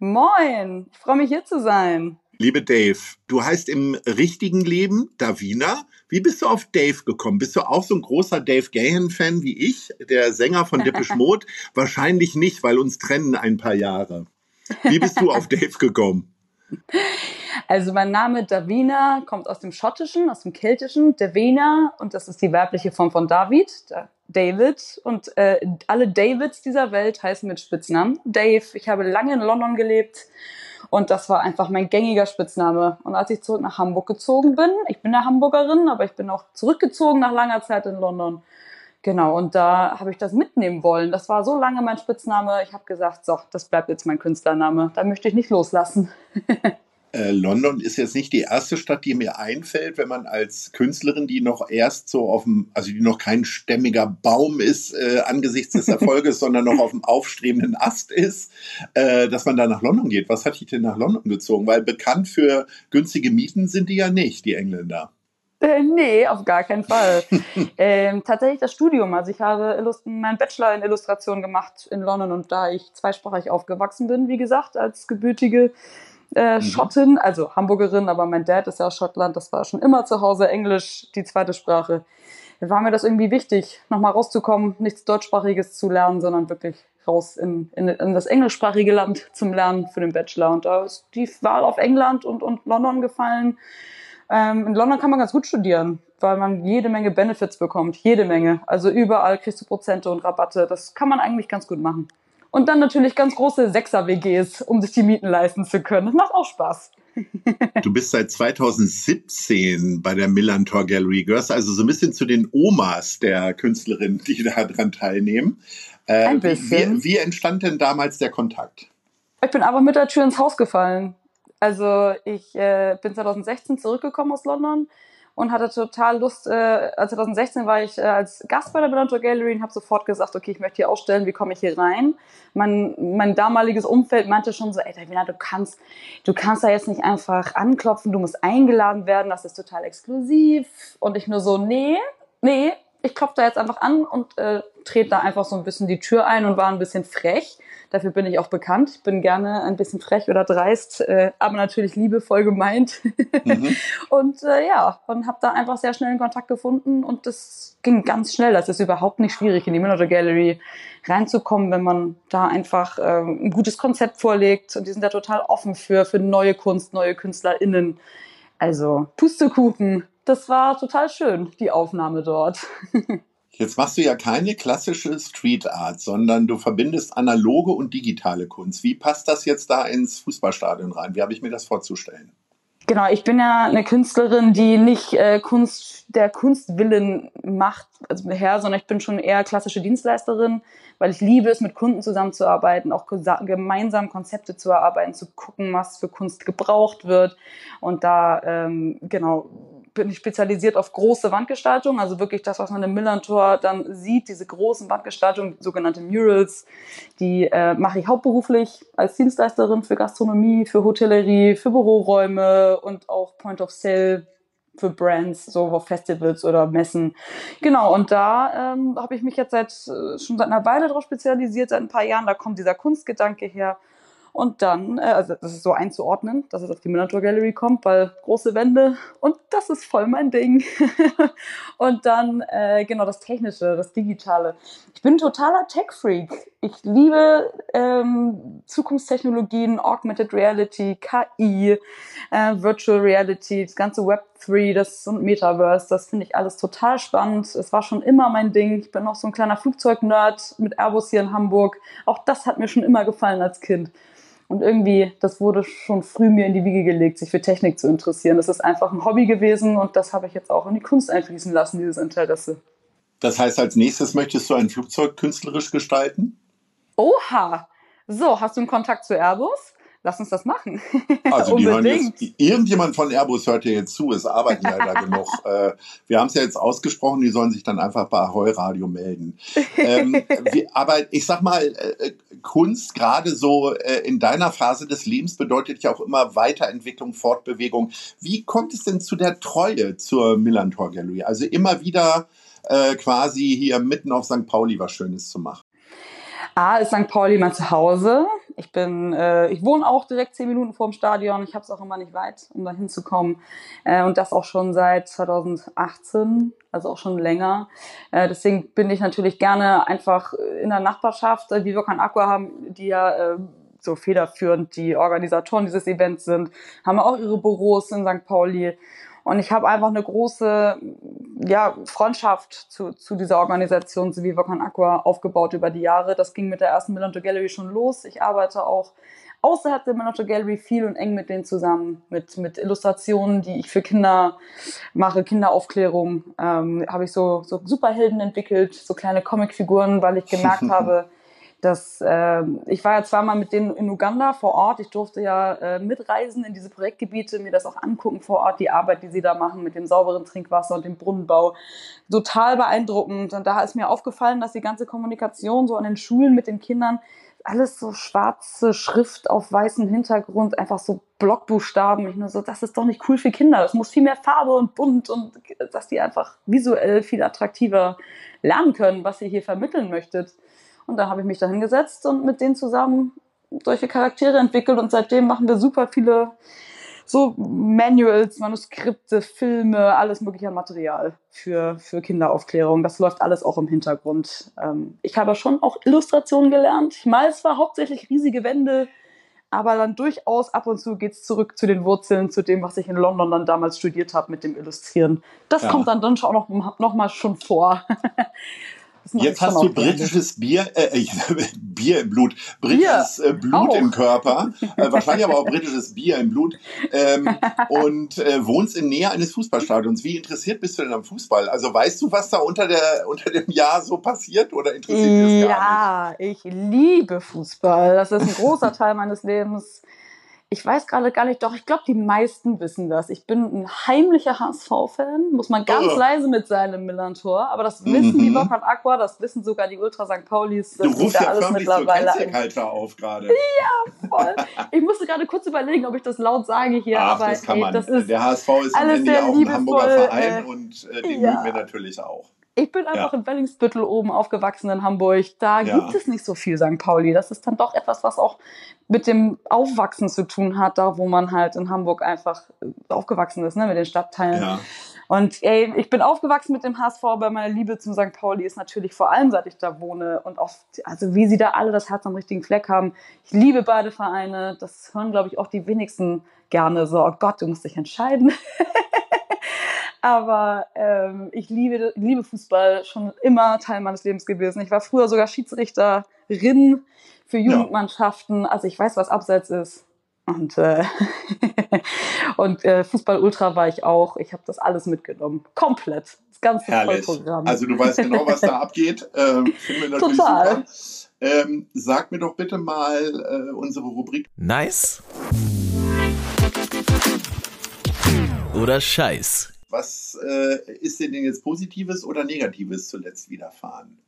Moin, ich freue mich hier zu sein. Liebe Dave, du heißt im richtigen Leben Davina. Wie bist du auf Dave gekommen? Bist du auch so ein großer Dave Gahan-Fan wie ich, der Sänger von Depeche Mode? Wahrscheinlich nicht, weil uns trennen ein paar Jahre. Wie bist du auf Dave gekommen? Also mein Name Davina kommt aus dem Schottischen, aus dem Keltischen, Davina und das ist die weibliche Form von David, David und äh, alle Davids dieser Welt heißen mit Spitznamen Dave. Ich habe lange in London gelebt und das war einfach mein gängiger Spitzname. Und als ich zurück nach Hamburg gezogen bin, ich bin eine Hamburgerin, aber ich bin auch zurückgezogen nach langer Zeit in London. Genau, und da habe ich das mitnehmen wollen. Das war so lange mein Spitzname. Ich habe gesagt, so, das bleibt jetzt mein Künstlername. Da möchte ich nicht loslassen. Äh, London ist jetzt nicht die erste Stadt, die mir einfällt, wenn man als Künstlerin, die noch erst so auf dem, also die noch kein stämmiger Baum ist äh, angesichts des Erfolges, sondern noch auf dem aufstrebenden Ast ist, äh, dass man da nach London geht. Was hat dich denn nach London gezogen? Weil bekannt für günstige Mieten sind die ja nicht, die Engländer. Äh, nee, auf gar keinen Fall. ähm, tatsächlich das Studium. Also ich habe meinen Bachelor in Illustration gemacht in London und da ich zweisprachig aufgewachsen bin, wie gesagt, als gebürtige äh, mhm. Schottin, also Hamburgerin, aber mein Dad ist ja aus Schottland, das war schon immer zu Hause Englisch, die zweite Sprache. War mir das irgendwie wichtig, nochmal rauszukommen, nichts Deutschsprachiges zu lernen, sondern wirklich raus in, in, in, das englischsprachige Land zum Lernen für den Bachelor. Und da ist die Wahl auf England und, und London gefallen. Ähm, in London kann man ganz gut studieren, weil man jede Menge Benefits bekommt, jede Menge. Also überall kriegst du Prozente und Rabatte. Das kann man eigentlich ganz gut machen. Und dann natürlich ganz große Sechser-WGs, um sich die Mieten leisten zu können. Das macht auch Spaß. Du bist seit 2017 bei der Millantor Gallery. Gehörst also so ein bisschen zu den Omas der Künstlerinnen, die daran teilnehmen. Äh, ein bisschen. Wie, wie entstand denn damals der Kontakt? Ich bin aber mit der Tür ins Haus gefallen. Also ich äh, bin 2016 zurückgekommen aus London und hatte total Lust, äh, 2016 war ich äh, als Gast bei der Belanto Gallery und habe sofort gesagt, okay, ich möchte hier ausstellen, wie komme ich hier rein? Mein, mein damaliges Umfeld meinte schon so, ey, Davina, du kannst, du kannst da jetzt nicht einfach anklopfen, du musst eingeladen werden, das ist total exklusiv. Und ich nur so, nee, nee, ich klopfe da jetzt einfach an und äh, trete da einfach so ein bisschen die Tür ein und war ein bisschen frech. Dafür bin ich auch bekannt. Ich bin gerne ein bisschen frech oder dreist, äh, aber natürlich liebevoll gemeint. Mhm. und äh, ja, und habe da einfach sehr schnell einen Kontakt gefunden und das ging ganz schnell. Das ist überhaupt nicht schwierig, in die Manager Gallery reinzukommen, wenn man da einfach äh, ein gutes Konzept vorlegt. Und die sind da total offen für, für neue Kunst, neue KünstlerInnen. Also Pustekuchen. Das war total schön, die Aufnahme dort. Jetzt machst du ja keine klassische Street Art, sondern du verbindest analoge und digitale Kunst. Wie passt das jetzt da ins Fußballstadion rein? Wie habe ich mir das vorzustellen? Genau, ich bin ja eine Künstlerin, die nicht äh, Kunst der Kunstwillen macht, also her, sondern ich bin schon eher klassische Dienstleisterin, weil ich liebe es, mit Kunden zusammenzuarbeiten, auch gemeinsam Konzepte zu erarbeiten, zu gucken, was für Kunst gebraucht wird. Und da, ähm, genau, bin ich spezialisiert auf große Wandgestaltung, also wirklich das, was man im Millantor dann sieht, diese großen Wandgestaltungen, sogenannte Murals, die äh, mache ich hauptberuflich als Dienstleisterin für Gastronomie, für Hotellerie, für Büroräume und auch Point of Sale für Brands, so auf Festivals oder Messen. Genau, und da ähm, habe ich mich jetzt seit äh, schon seit einer Weile darauf spezialisiert, seit ein paar Jahren, da kommt dieser Kunstgedanke her und dann, äh, also das ist so einzuordnen, dass es auf die Miniatur Gallery kommt, weil große Wände und das ist voll mein Ding. und dann, äh, genau, das Technische, das Digitale. Ich bin totaler Tech-Freak. Ich liebe ähm, Zukunftstechnologien, Augmented Reality, KI, äh, Virtual Reality, das ganze Web 3, das und Metaverse, das finde ich alles total spannend. Es war schon immer mein Ding. Ich bin noch so ein kleiner Flugzeugnerd mit Airbus hier in Hamburg. Auch das hat mir schon immer gefallen als Kind. Und irgendwie, das wurde schon früh mir in die Wiege gelegt, sich für Technik zu interessieren. Das ist einfach ein Hobby gewesen und das habe ich jetzt auch in die Kunst einfließen lassen, dieses Interesse. Das heißt, als nächstes möchtest du ein Flugzeug künstlerisch gestalten? Oha! So, hast du einen Kontakt zu Airbus? lass uns das machen. Also die hören jetzt, irgendjemand von Airbus hört ja jetzt zu, es arbeiten leider genug. Äh, wir haben es ja jetzt ausgesprochen, die sollen sich dann einfach bei Ahoi Radio melden. Ähm, wie, aber ich sag mal, äh, Kunst, gerade so äh, in deiner Phase des Lebens, bedeutet ja auch immer Weiterentwicklung, Fortbewegung. Wie kommt es denn zu der Treue zur Millantor Gallery? Also immer wieder äh, quasi hier mitten auf St. Pauli was Schönes zu machen. A ist St. Pauli mein Zuhause. Ich bin, äh, ich wohne auch direkt zehn Minuten vor dem Stadion. Ich habe es auch immer nicht weit, um da hinzukommen. Äh, und das auch schon seit 2018, also auch schon länger. Äh, deswegen bin ich natürlich gerne einfach in der Nachbarschaft, äh, wie wir kein Aqua haben, die ja äh, so federführend die Organisatoren dieses Events sind, haben auch ihre Büros in St. Pauli. Und ich habe einfach eine große ja, Freundschaft zu, zu dieser Organisation wie Volcan Aqua aufgebaut über die Jahre. Das ging mit der ersten Millanto Gallery schon los. Ich arbeite auch außerhalb der Millanto Gallery viel und eng mit denen zusammen, mit, mit Illustrationen, die ich für Kinder mache, Kinderaufklärung. Ähm, habe ich so, so Superhelden entwickelt, so kleine Comicfiguren, weil ich gemerkt habe, dass äh, ich war ja zweimal mit denen in Uganda vor Ort. Ich durfte ja äh, mitreisen in diese Projektgebiete, mir das auch angucken vor Ort, die Arbeit, die sie da machen mit dem sauberen Trinkwasser und dem Brunnenbau. Total beeindruckend. Und da ist mir aufgefallen, dass die ganze Kommunikation so an den Schulen mit den Kindern alles so schwarze Schrift auf weißem Hintergrund, einfach so Blockbuchstaben. Ich nur so, das ist doch nicht cool für Kinder. Das muss viel mehr Farbe und bunt und dass die einfach visuell viel attraktiver lernen können, was ihr hier vermitteln möchtet. Und da habe ich mich da hingesetzt und mit denen zusammen solche Charaktere entwickelt und seitdem machen wir super viele so Manuals, Manuskripte, Filme, alles mögliche Material für, für Kinderaufklärung. Das läuft alles auch im Hintergrund. Ähm, ich habe schon auch Illustrationen gelernt. Ich mal zwar hauptsächlich riesige Wände, aber dann durchaus ab und zu geht's zurück zu den Wurzeln, zu dem, was ich in London dann damals studiert habe mit dem Illustrieren. Das ja. kommt dann, dann schon auch noch, noch mal schon vor. Jetzt hast du britisches Bier, äh, Bier im Blut, britisches Bier, äh, Blut auch. im Körper, äh, wahrscheinlich aber auch britisches Bier im Blut ähm, und äh, wohnst in Nähe eines Fußballstadions. Wie interessiert bist du denn am Fußball? Also weißt du, was da unter, der, unter dem Jahr so passiert oder interessiert dich das gar nicht? Ja, ich liebe Fußball. Das ist ein großer Teil meines Lebens ich weiß gerade gar nicht, doch ich glaube, die meisten wissen das. Ich bin ein heimlicher HSV-Fan, muss man ganz oh. leise mit sein im Millantor, aber das wissen mhm. die Bockert Aqua, das wissen sogar die Ultra St. Paulis. Das du rufst ja alles mittlerweile zur auf gerade. Ja, voll. ich musste gerade kurz überlegen, ob ich das laut sage hier, Ach, aber das kann ey, man. Das ist der HSV ist Ende ja auch ein Hamburger Verein äh, und äh, den ja. mögen wir natürlich auch. Ich bin einfach ja. in Wellingsbüttel oben aufgewachsen in Hamburg. Da ja. gibt es nicht so viel St. Pauli. Das ist dann doch etwas, was auch mit dem Aufwachsen zu tun hat, da wo man halt in Hamburg einfach äh, aufgewachsen ist, ne, mit den Stadtteilen. Ja. Und ey, ich bin aufgewachsen mit dem HSV, aber meine Liebe zum St. Pauli ist natürlich vor allem, seit ich da wohne und auch, also wie sie da alle das Herz am richtigen Fleck haben. Ich liebe beide Vereine. Das hören, glaube ich, auch die wenigsten gerne so, oh Gott, du musst dich entscheiden. Aber ähm, ich liebe, liebe Fußball schon immer Teil meines Lebens gewesen. Ich war früher sogar Schiedsrichterin für Jugendmannschaften. Also ich weiß, was Abseits ist. Und, äh, und äh, Fußball Ultra war ich auch. Ich habe das alles mitgenommen. Komplett. Das ganze Herrlich. Vollprogramm. Also du weißt genau, was da abgeht. Ähm, Total. Ähm, sag mir doch bitte mal äh, unsere Rubrik. Nice. Oder Scheiß. Was äh, ist denn jetzt Positives oder Negatives zuletzt widerfahren?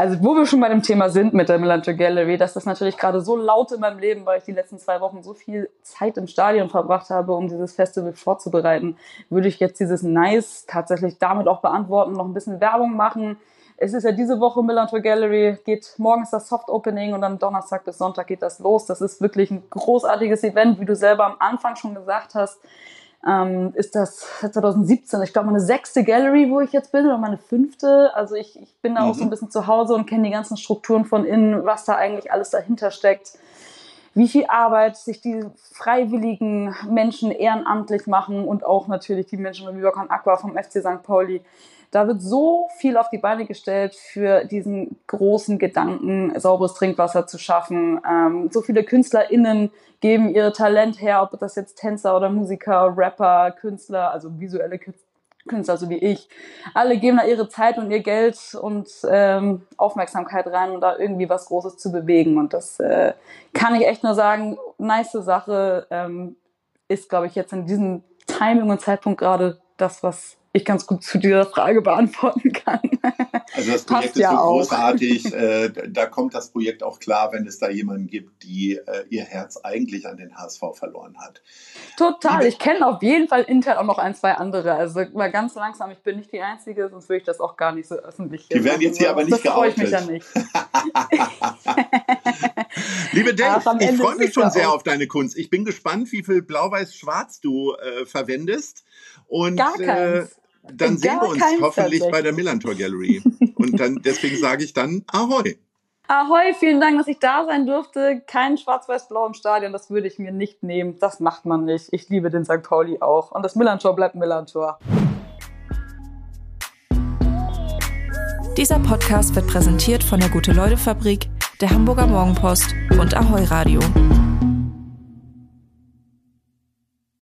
Also wo wir schon bei dem Thema sind mit der Melanto Gallery, dass das natürlich gerade so laut in meinem Leben, weil ich die letzten zwei Wochen so viel Zeit im Stadion verbracht habe, um dieses Festival vorzubereiten, würde ich jetzt dieses Nice tatsächlich damit auch beantworten, noch ein bisschen Werbung machen. Es ist ja diese Woche Melanto Gallery, geht morgen ist das Soft Opening und dann Donnerstag bis Sonntag geht das los. Das ist wirklich ein großartiges Event, wie du selber am Anfang schon gesagt hast ähm, ist das 2017, ich glaube meine sechste Gallery, wo ich jetzt bin, oder meine fünfte. Also ich, ich bin da mhm. auch so ein mhm. bisschen zu Hause und kenne die ganzen Strukturen von innen, was da eigentlich alles dahinter steckt. Wie viel Arbeit sich die freiwilligen Menschen ehrenamtlich machen und auch natürlich die Menschen wie Jörg Aqua vom FC St. Pauli da wird so viel auf die Beine gestellt für diesen großen Gedanken, sauberes Trinkwasser zu schaffen. Ähm, so viele KünstlerInnen geben ihre Talent her, ob das jetzt Tänzer oder Musiker, Rapper, Künstler, also visuelle Künstler, so wie ich. Alle geben da ihre Zeit und ihr Geld und ähm, Aufmerksamkeit rein, um da irgendwie was Großes zu bewegen. Und das äh, kann ich echt nur sagen, nice Sache ähm, ist, glaube ich, jetzt in diesem Timing und Zeitpunkt gerade das, was ich ganz gut zu dieser Frage beantworten kann. Also das Projekt ist ja so auch. großartig. Äh, da kommt das Projekt auch klar, wenn es da jemanden gibt, die äh, ihr Herz eigentlich an den HSV verloren hat. Total. Ich kenne auf jeden Fall intern auch noch ein, zwei andere. Also mal ganz langsam. Ich bin nicht die Einzige, sonst würde ich das auch gar nicht so öffentlich. Die werden jetzt hier aber nicht das geoutet. Das freue ich mich ja nicht. Liebe Dave, ich freue mich schon sehr auf deine Kunst. Ich bin gespannt, wie viel Blau-Weiß-Schwarz du äh, verwendest. Und, Gar keins. Dann sehen wir uns hoffentlich bei der Millantor Gallery. Und dann, deswegen sage ich dann Ahoi. Ahoi, vielen Dank, dass ich da sein durfte. Kein Schwarz-Weiß-Blau im Stadion, das würde ich mir nicht nehmen. Das macht man nicht. Ich liebe den St. Pauli auch. Und das Millantor bleibt Millantor. Dieser Podcast wird präsentiert von der Gute-Leute-Fabrik, der Hamburger Morgenpost und Ahoi Radio.